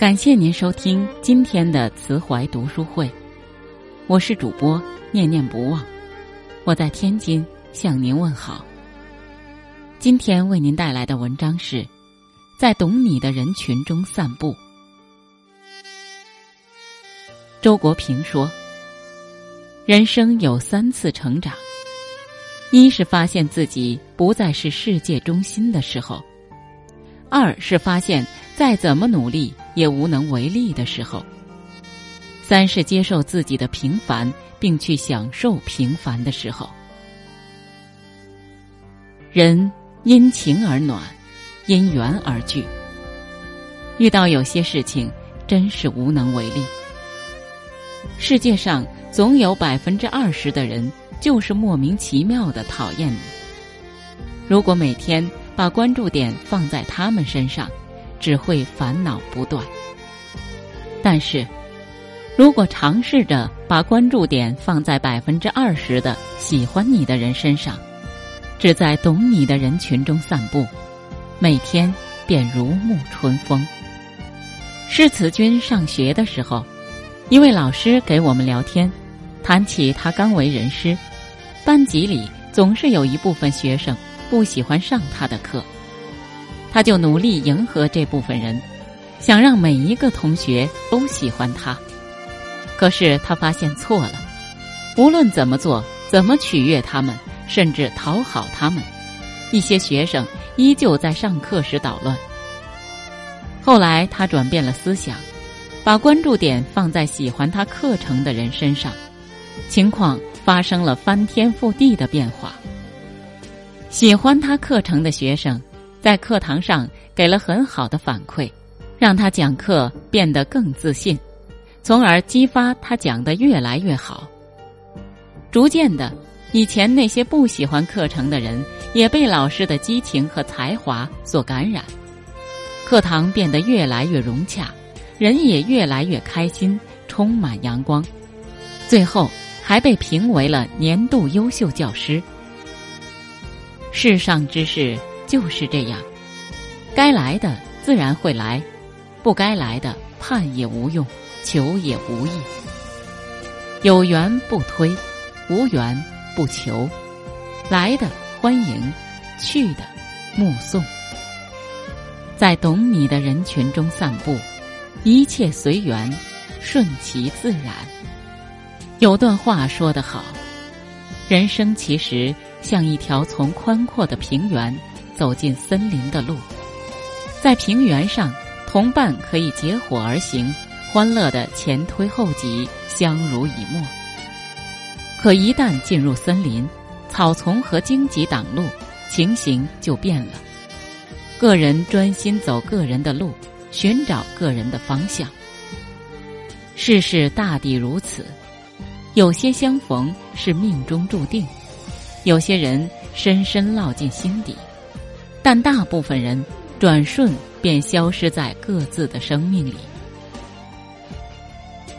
感谢您收听今天的慈怀读书会，我是主播念念不忘，我在天津向您问好。今天为您带来的文章是，在懂你的人群中散步。周国平说，人生有三次成长，一是发现自己不再是世界中心的时候，二是发现再怎么努力。也无能为力的时候。三是接受自己的平凡，并去享受平凡的时候。人因情而暖，因缘而聚。遇到有些事情，真是无能为力。世界上总有百分之二十的人，就是莫名其妙的讨厌你。如果每天把关注点放在他们身上，只会烦恼不断。但是，如果尝试着把关注点放在百分之二十的喜欢你的人身上，只在懂你的人群中散步，每天便如沐春风。诗词君上学的时候，一位老师给我们聊天，谈起他刚为人师，班级里总是有一部分学生不喜欢上他的课。他就努力迎合这部分人，想让每一个同学都喜欢他。可是他发现错了，无论怎么做，怎么取悦他们，甚至讨好他们，一些学生依旧在上课时捣乱。后来他转变了思想，把关注点放在喜欢他课程的人身上，情况发生了翻天覆地的变化。喜欢他课程的学生。在课堂上给了很好的反馈，让他讲课变得更自信，从而激发他讲得越来越好。逐渐的，以前那些不喜欢课程的人也被老师的激情和才华所感染，课堂变得越来越融洽，人也越来越开心，充满阳光，最后还被评为了年度优秀教师。世上之事。就是这样，该来的自然会来，不该来的盼也无用，求也无益。有缘不推，无缘不求，来的欢迎，去的目送。在懂你的人群中散步，一切随缘，顺其自然。有段话说得好，人生其实像一条从宽阔的平原。走进森林的路，在平原上，同伴可以结伙而行，欢乐的前推后挤，相濡以沫。可一旦进入森林，草丛和荆棘挡路，情形就变了。个人专心走个人的路，寻找个人的方向。世事大抵如此，有些相逢是命中注定，有些人深深烙进心底。但大部分人转瞬便消失在各自的生命里。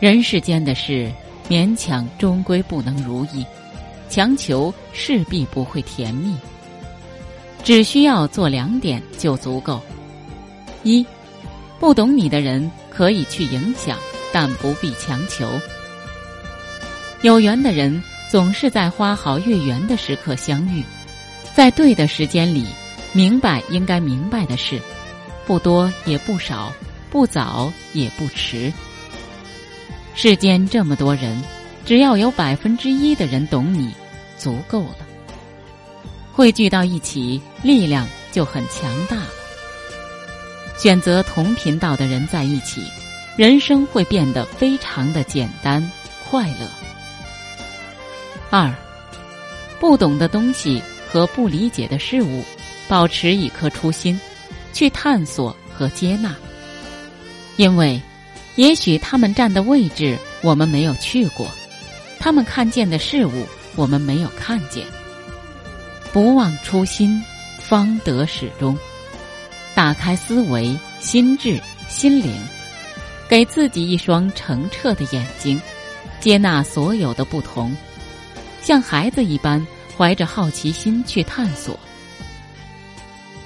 人世间的事，勉强终归不能如意，强求势必不会甜蜜。只需要做两点就足够：一，不懂你的人可以去影响，但不必强求。有缘的人总是在花好月圆的时刻相遇，在对的时间里。明白应该明白的事，不多也不少，不早也不迟。世间这么多人，只要有百分之一的人懂你，足够了。汇聚到一起，力量就很强大了。选择同频道的人在一起，人生会变得非常的简单快乐。二，不懂的东西和不理解的事物。保持一颗初心，去探索和接纳，因为，也许他们站的位置我们没有去过，他们看见的事物我们没有看见。不忘初心，方得始终。打开思维、心智、心灵，给自己一双澄澈的眼睛，接纳所有的不同，像孩子一般怀着好奇心去探索。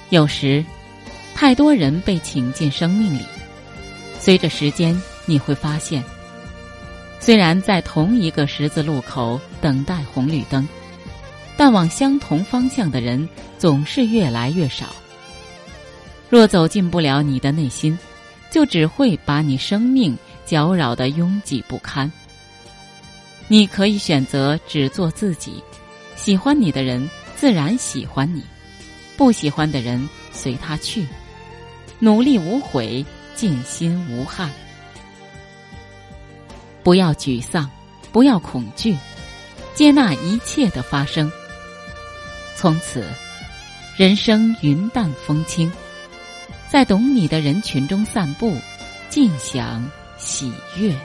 有时，太多人被请进生命里，随着时间，你会发现，虽然在同一个十字路口等待红绿灯，但往相同方向的人总是越来越少。若走进不了你的内心，就只会把你生命搅扰的拥挤不堪。你可以选择只做自己，喜欢你的人自然喜欢你，不喜欢的人随他去，努力无悔，尽心无憾。不要沮丧，不要恐惧，接纳一切的发生。从此，人生云淡风轻。在懂你的人群中散步，尽享喜悦。